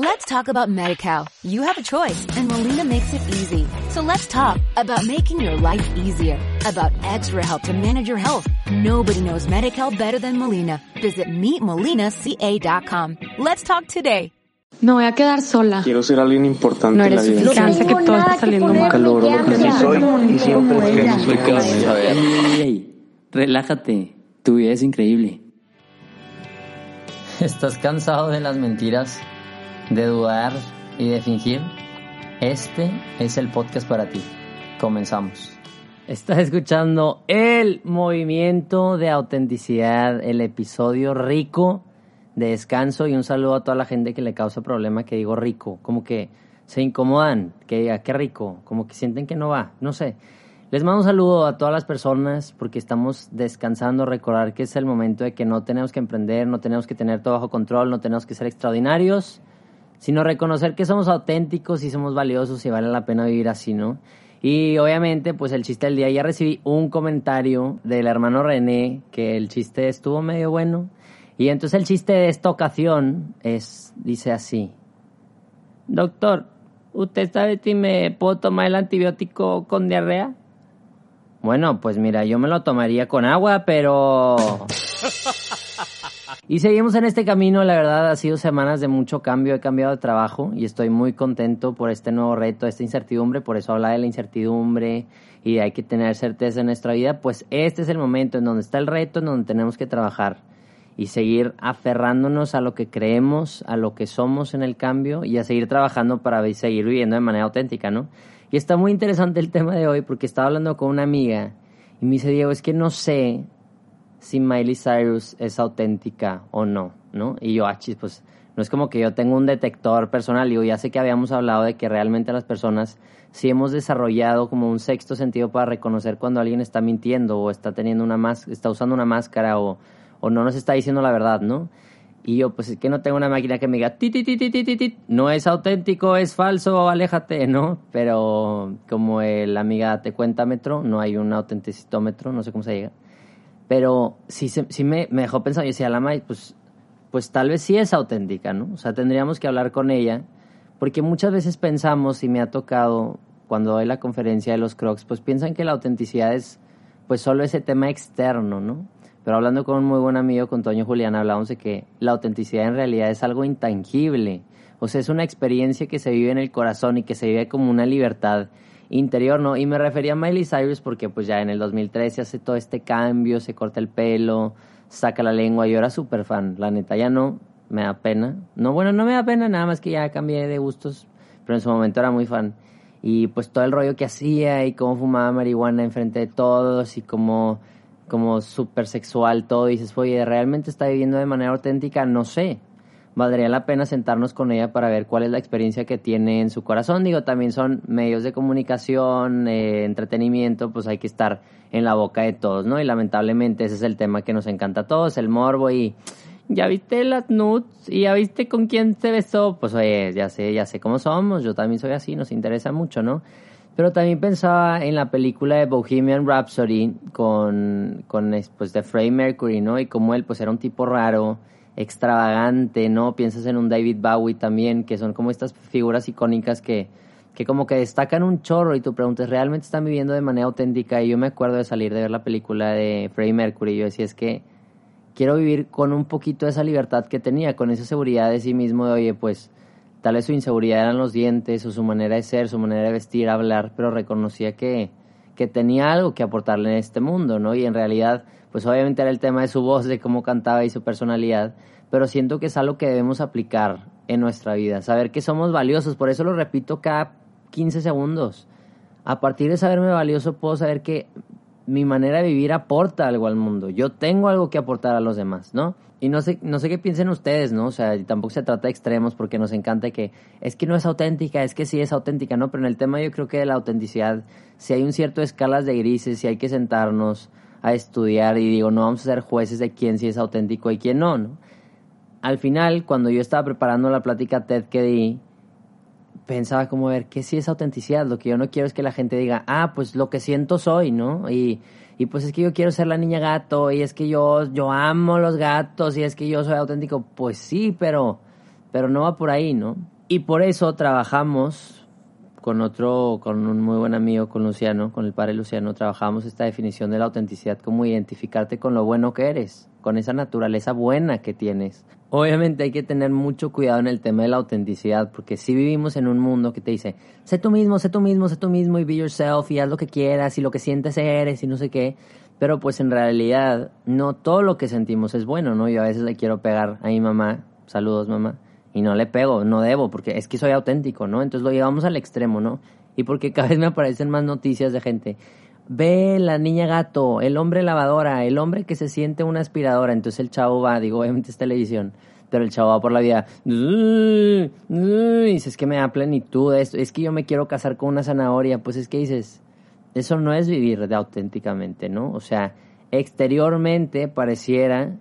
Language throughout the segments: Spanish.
Let's talk about MediCal. You have a choice and Molina makes it easy. So let's talk about making your life easier, about extra help to manage your health. Nobody knows MediCal better than Molina. Visit meetmolinaca.com. Let's talk today. Me voy a quedar sola. Quiero ser alguien importante No en la eres vida. suficiente, que todo está saliendo mal. Nunca logro lo que sí soy y siempre es que soy que vamos a ver. Ey, ey, relájate, tu vida es increíble. ¿Estás cansado de las mentiras, de dudar y de fingir? Este es el podcast para ti. Comenzamos. Estás escuchando el movimiento de autenticidad, el episodio rico de descanso y un saludo a toda la gente que le causa problema que digo rico, como que se incomodan, que diga qué rico, como que sienten que no va, no sé. Les mando un saludo a todas las personas porque estamos descansando, recordar que es el momento de que no tenemos que emprender, no tenemos que tener todo bajo control, no tenemos que ser extraordinarios, sino reconocer que somos auténticos y somos valiosos y vale la pena vivir así, ¿no? Y obviamente, pues el chiste del día, ya recibí un comentario del hermano René que el chiste estuvo medio bueno. Y entonces el chiste de esta ocasión es, dice así. Doctor, ¿usted sabe si me puedo tomar el antibiótico con diarrea? Bueno, pues mira, yo me lo tomaría con agua, pero... Y seguimos en este camino, la verdad ha sido semanas de mucho cambio, he cambiado de trabajo y estoy muy contento por este nuevo reto, esta incertidumbre, por eso habla de la incertidumbre y hay que tener certeza en nuestra vida, pues este es el momento en donde está el reto, en donde tenemos que trabajar y seguir aferrándonos a lo que creemos, a lo que somos en el cambio y a seguir trabajando para seguir viviendo de manera auténtica, ¿no? Y está muy interesante el tema de hoy porque estaba hablando con una amiga y me dice, Diego, es que no sé si Miley Cyrus es auténtica o no, ¿no? Y yo, ah, chis, pues no es como que yo tengo un detector personal, digo, ya sé que habíamos hablado de que realmente las personas sí hemos desarrollado como un sexto sentido para reconocer cuando alguien está mintiendo o está teniendo una más, está usando una máscara o, o no nos está diciendo la verdad, ¿no? Y yo, pues es que no tengo una máquina que me diga, ti, ti, ti, ti, ti, ti, no es auténtico, es falso, aléjate, ¿no? Pero como el amiga te cuentámetro, no hay un autenticitómetro, no sé cómo se diga. Pero sí, sí me, me dejó pensando, yo decía, la May, pues, pues tal vez sí es auténtica, ¿no? O sea, tendríamos que hablar con ella, porque muchas veces pensamos, y me ha tocado cuando doy la conferencia de los Crocs, pues piensan que la autenticidad es pues solo ese tema externo, ¿no? Pero hablando con un muy buen amigo, con Toño Julián, hablábamos de que la autenticidad en realidad es algo intangible. O sea, es una experiencia que se vive en el corazón y que se vive como una libertad interior, ¿no? Y me refería a Miley Cyrus porque pues ya en el 2013 hace todo este cambio, se corta el pelo, saca la lengua, yo era súper fan, la neta ya no, me da pena. No, bueno, no me da pena, nada más que ya cambié de gustos, pero en su momento era muy fan. Y pues todo el rollo que hacía y cómo fumaba marihuana enfrente de todos y cómo, como súper sexual todo, y dices, oye, ¿realmente está viviendo de manera auténtica? No sé. Valdría la pena sentarnos con ella para ver cuál es la experiencia que tiene en su corazón. Digo, también son medios de comunicación, eh, entretenimiento, pues hay que estar en la boca de todos, ¿no? Y lamentablemente ese es el tema que nos encanta a todos, el morbo y... ¿Ya viste las nudes? ¿Y ya viste con quién se besó? Pues oye, ya sé, ya sé cómo somos, yo también soy así, nos interesa mucho, ¿no? Pero también pensaba en la película de Bohemian Rhapsody con, con pues, de Freddie Mercury, ¿no? Y como él, pues era un tipo raro, extravagante, ¿no? Piensas en un David Bowie también, que son como estas figuras icónicas que, que como que destacan un chorro y tú preguntas, ¿realmente están viviendo de manera auténtica? Y yo me acuerdo de salir de ver la película de Freddie Mercury y yo decía, es que quiero vivir con un poquito de esa libertad que tenía, con esa seguridad de sí mismo de, oye, pues tal vez su inseguridad eran los dientes o su manera de ser, su manera de vestir, hablar, pero reconocía que, que tenía algo que aportarle en este mundo, ¿no? Y en realidad, pues obviamente era el tema de su voz, de cómo cantaba y su personalidad, pero siento que es algo que debemos aplicar en nuestra vida, saber que somos valiosos, por eso lo repito cada 15 segundos. A partir de saberme valioso puedo saber que mi manera de vivir aporta algo al mundo. Yo tengo algo que aportar a los demás, ¿no? Y no sé, no sé qué piensen ustedes, ¿no? O sea, tampoco se trata de extremos porque nos encanta que es que no es auténtica, es que sí es auténtica, ¿no? Pero en el tema yo creo que de la autenticidad, si hay un cierto escalas de grises, si hay que sentarnos a estudiar y digo, no vamos a ser jueces de quién sí es auténtico y quién no, ¿no? Al final, cuando yo estaba preparando la plática TED que di, pensaba como ver qué sí es autenticidad. Lo que yo no quiero es que la gente diga, ah, pues lo que siento soy, ¿no? Y, y pues es que yo quiero ser la niña gato, y es que yo, yo amo los gatos, y es que yo soy auténtico. Pues sí, pero pero no va por ahí, ¿no? Y por eso trabajamos con otro, con un muy buen amigo, con Luciano, con el padre Luciano, trabajamos esta definición de la autenticidad como identificarte con lo bueno que eres, con esa naturaleza buena que tienes. Obviamente hay que tener mucho cuidado en el tema de la autenticidad, porque si vivimos en un mundo que te dice, sé tú mismo, sé tú mismo, sé tú mismo y be yourself y haz lo que quieras y lo que sientes eres y no sé qué, pero pues en realidad no todo lo que sentimos es bueno, ¿no? Yo a veces le quiero pegar a mi mamá, saludos mamá, y no le pego, no debo, porque es que soy auténtico, ¿no? Entonces lo llevamos al extremo, ¿no? Y porque cada vez me aparecen más noticias de gente, ve la niña gato, el hombre lavadora, el hombre que se siente una aspiradora, entonces el chavo va, digo, obviamente es televisión, pero el chavo va por la vida, dices, es que me da plenitud esto, es que yo me quiero casar con una zanahoria, pues es que dices, eso no es vivir de auténticamente, ¿no? O sea, exteriormente pareciera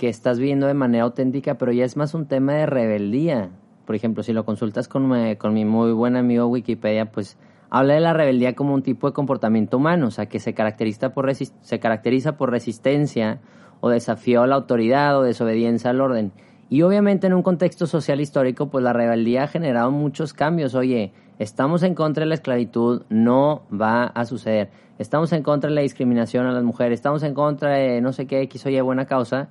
que estás viviendo de manera auténtica, pero ya es más un tema de rebeldía. Por ejemplo, si lo consultas con, con mi muy buen amigo Wikipedia, pues habla de la rebeldía como un tipo de comportamiento humano, o sea, que se caracteriza por, se caracteriza por resistencia o desafío a la autoridad o desobediencia al orden. Y obviamente en un contexto social histórico, pues la rebeldía ha generado muchos cambios. Oye, estamos en contra de la esclavitud, no va a suceder. Estamos en contra de la discriminación a las mujeres, estamos en contra de no sé qué X o Y buena causa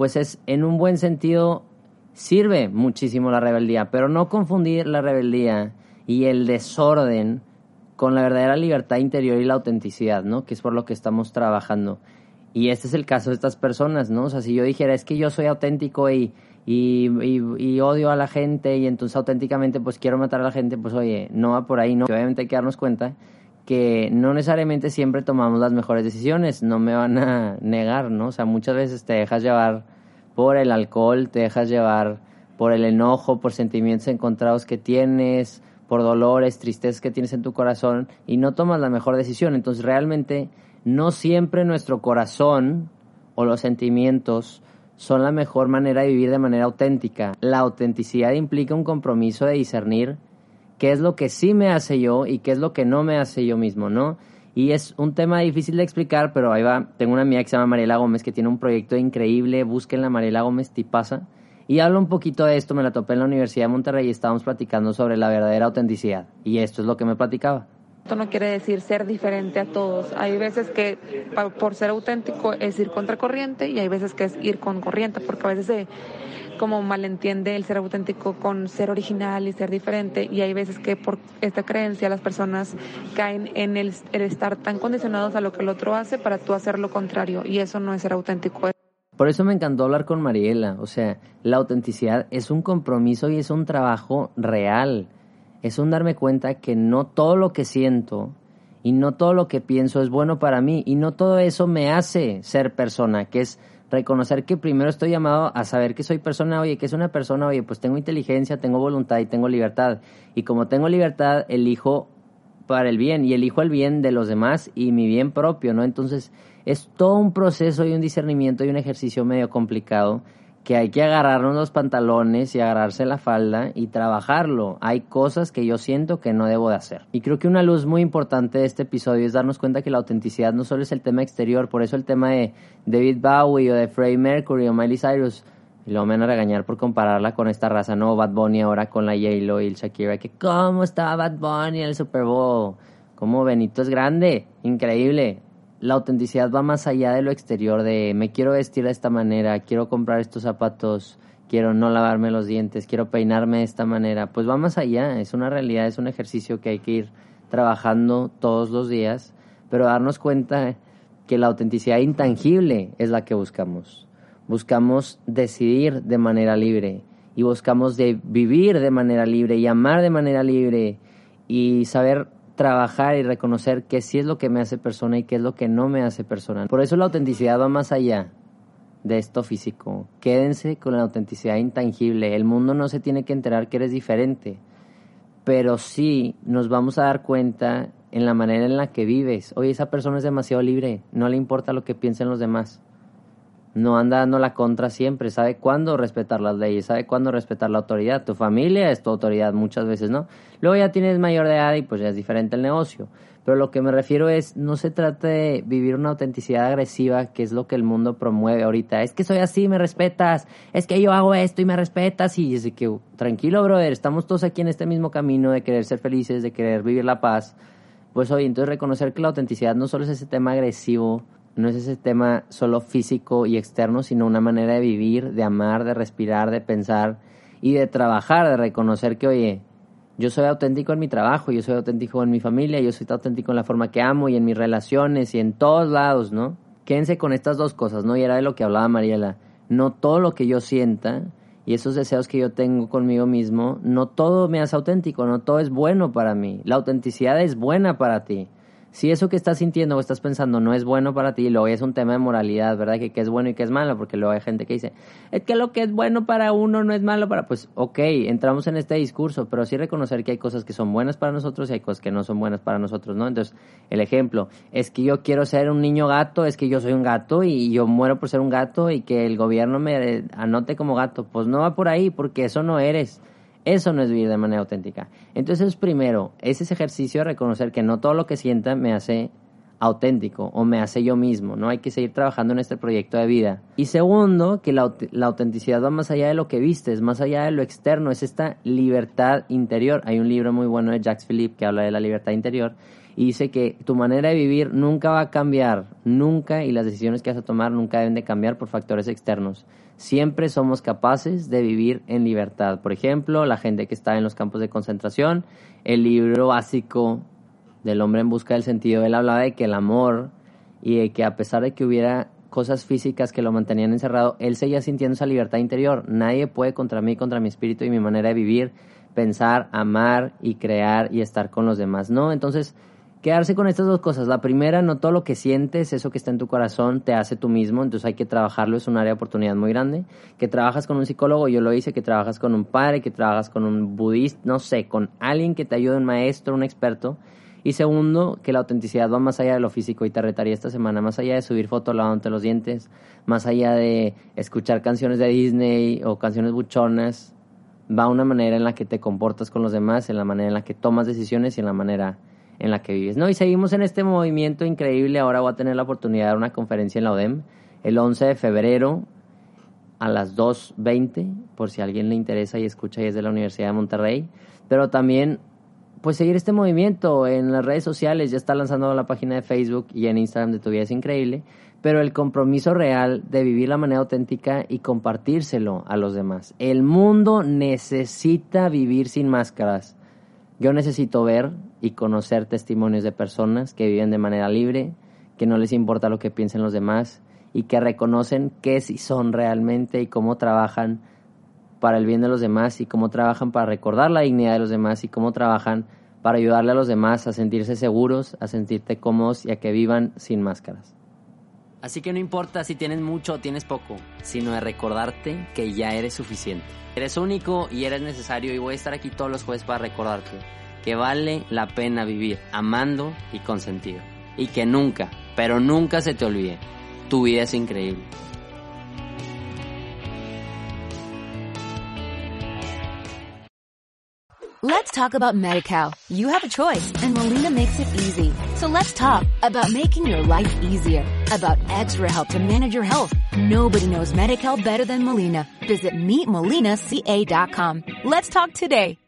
pues es en un buen sentido sirve muchísimo la rebeldía, pero no confundir la rebeldía y el desorden con la verdadera libertad interior y la autenticidad, ¿no? Que es por lo que estamos trabajando. Y este es el caso de estas personas, ¿no? O sea, si yo dijera, es que yo soy auténtico y, odio a la gente y entonces auténticamente pues quiero matar a la gente, pues oye, no va por ahí, ¿no? obviamente hay que darnos cuenta que no necesariamente siempre tomamos las mejores decisiones, no me van a negar, ¿no? O sea, muchas veces te dejas llevar por el alcohol, te dejas llevar por el enojo, por sentimientos encontrados que tienes, por dolores, tristezas que tienes en tu corazón y no tomas la mejor decisión. Entonces, realmente no siempre nuestro corazón o los sentimientos son la mejor manera de vivir de manera auténtica. La autenticidad implica un compromiso de discernir qué es lo que sí me hace yo y qué es lo que no me hace yo mismo, ¿no? Y es un tema difícil de explicar, pero ahí va. Tengo una amiga que se llama Mariela Gómez que tiene un proyecto increíble. Búsquenla, Mariela Gómez Tipasa. Y hablo un poquito de esto. Me la topé en la Universidad de Monterrey y estábamos platicando sobre la verdadera autenticidad. Y esto es lo que me platicaba. Esto no quiere decir ser diferente a todos. Hay veces que por ser auténtico es ir contra corriente y hay veces que es ir con corriente, porque a veces se como malentiende el ser auténtico con ser original y ser diferente y hay veces que por esta creencia las personas caen en el, estar tan condicionados a lo que el otro hace para tú hacer lo contrario y eso no es ser auténtico. Por eso me encantó hablar con Mariela, o sea, la autenticidad es un compromiso y es un trabajo real, es un darme cuenta que no todo lo que siento y no todo lo que pienso es bueno para mí y no todo eso me hace ser persona, que es reconocer que primero estoy llamado a saber que soy persona, oye, que es una persona, oye, pues tengo inteligencia, tengo voluntad y tengo libertad. Y como tengo libertad, elijo para el bien y elijo el bien de los demás y mi bien propio, ¿no? Entonces es todo un proceso y un discernimiento y un ejercicio medio complicado que hay que agarrarnos los pantalones y agarrarse la falda y trabajarlo. Hay cosas que yo siento que no debo de hacer. Y creo que una luz muy importante de este episodio es darnos cuenta que la autenticidad no solo es el tema exterior, por eso el tema de David Bowie o de Freddie Mercury o Miley Cyrus, y me van a regañar por compararla con esta raza, no, Bad Bunny ahora con la J-Lo y el Shakira, que cómo estaba Bad Bunny en el Super Bowl, cómo Benito es grande, increíble, la autenticidad va más allá de lo exterior, de me quiero vestir de esta manera, quiero comprar estos zapatos, quiero no lavarme los dientes, quiero peinarme de esta manera. Pues va más allá, es una realidad, es un ejercicio que hay que ir trabajando todos los días, pero darnos cuenta que la autenticidad intangible es la que buscamos. Buscamos decidir de manera libre y buscamos de vivir de manera libre y amar de manera libre y saber trabajar y reconocer qué sí es lo que me hace persona y qué es lo que no me hace persona. Por eso la autenticidad va más allá de esto físico. Quédense con la autenticidad intangible. El mundo no se tiene que enterar que eres diferente, pero sí nos vamos a dar cuenta en la manera en la que vives. Oye, esa persona es demasiado libre, no le importa lo que piensen los demás. No anda dando la contra siempre, sabe cuándo respetar las leyes, sabe cuándo respetar la autoridad. Tu familia es tu autoridad muchas veces, ¿no? Luego ya tienes mayor de edad y pues ya es diferente el negocio. Pero lo que me refiero es, no se trata de vivir una autenticidad agresiva, que es lo que el mundo promueve ahorita. Es que soy así, me respetas. Es que yo hago esto y me respetas. Y es que, tranquilo, brother, estamos todos aquí en este mismo camino de querer ser felices, de querer vivir la paz. Pues hoy, entonces reconocer que la autenticidad no solo es ese tema agresivo, no es ese tema solo físico y externo, sino una manera de vivir, de amar, de respirar, de pensar y de trabajar, de reconocer que, oye, yo soy auténtico en mi trabajo, yo soy auténtico en mi familia, yo soy auténtico en la forma que amo y en mis relaciones y en todos lados, ¿no? Quédense con estas dos cosas, ¿no? Y era de lo que hablaba Mariela. No todo lo que yo sienta y esos deseos que yo tengo conmigo mismo, no todo me hace auténtico, no todo es bueno para mí. La autenticidad es buena para ti si eso que estás sintiendo o estás pensando no es bueno para ti, luego es un tema de moralidad, ¿verdad? Que qué es bueno y qué es malo, porque luego hay gente que dice, es que lo que es bueno para uno no es malo para... Pues ok, entramos en este discurso, pero sí reconocer que hay cosas que son buenas para nosotros y hay cosas que no son buenas para nosotros, ¿no? Entonces, el ejemplo, es que yo quiero ser un niño gato, es que yo soy un gato y yo muero por ser un gato y que el gobierno me anote como gato. Pues no va por ahí, porque eso no eres. Eso no es vivir de manera auténtica. Entonces, primero, es ese ejercicio de reconocer que no todo lo que sienta me hace auténtico o me hace yo mismo, ¿no? Hay que seguir trabajando en este proyecto de vida. Y segundo, que la, autenticidad va más allá de lo que vistes, más allá de lo externo, es esta libertad interior. Hay un libro muy bueno de Jacques Philippe que habla de la libertad interior y dice que tu manera de vivir nunca va a cambiar, nunca, y las decisiones que vas a tomar nunca deben de cambiar por factores externos. Siempre somos capaces de vivir en libertad. Por ejemplo, la gente que está en los campos de concentración, el libro básico del hombre en busca del sentido, él hablaba de que el amor y de que a pesar de que hubiera cosas físicas que lo mantenían encerrado, él seguía sintiendo esa libertad interior. Nadie puede contra mí, contra mi espíritu y mi manera de vivir, pensar, amar y crear y estar con los demás, ¿no? Entonces, quedarse con estas dos cosas. La primera, no todo lo que sientes, eso que está en tu corazón, te hace tú mismo, entonces hay que trabajarlo, es un área de oportunidad muy grande. Que trabajas con un psicólogo, yo lo hice, que trabajas con un padre, que trabajas con un budista, no sé, con alguien que te ayude, un maestro, un experto. Y segundo, que la autenticidad va más allá de lo físico y te retaría esta semana, más allá de subir fotos lavándote los dientes, más allá de escuchar canciones de Disney o canciones buchonas, va una manera en la que te comportas con los demás, en la manera en la que tomas decisiones y en la manera en la que vives. ¿no? Y seguimos en este movimiento increíble. Ahora voy a tener la oportunidad de dar una conferencia en la ODEM el 11 de febrero a las 2.20, por si a alguien le interesa y escucha y es de la Universidad de Monterrey. Pero también, pues seguir este movimiento en las redes sociales. Ya está lanzando la página de Facebook y en Instagram de Tu Vida es Increíble. Pero el compromiso real de vivir la manera auténtica y compartírselo a los demás. El mundo necesita vivir sin máscaras. Yo necesito ver y conocer testimonios de personas que viven de manera libre, que no les importa lo que piensen los demás y que reconocen qué sí son realmente y cómo trabajan para el bien de los demás y cómo trabajan para recordar la dignidad de los demás y cómo trabajan para ayudarle a los demás a sentirse seguros, a sentirte cómodos y a que vivan sin máscaras. Así que no importa si tienes mucho o tienes poco, sino de recordarte que ya eres suficiente. Eres único y eres necesario y voy a estar aquí todos los jueves para recordarte que vale la pena vivir amando y con sentido. Y que nunca, pero nunca se te olvide, tu vida es increíble. Let's talk about MediCal. You have a choice and Molina makes it easy. So let's talk about making your life easier, about extra help to manage your health. Nobody knows MediCal better than Molina. Visit meetmolinaca.com. Let's talk today.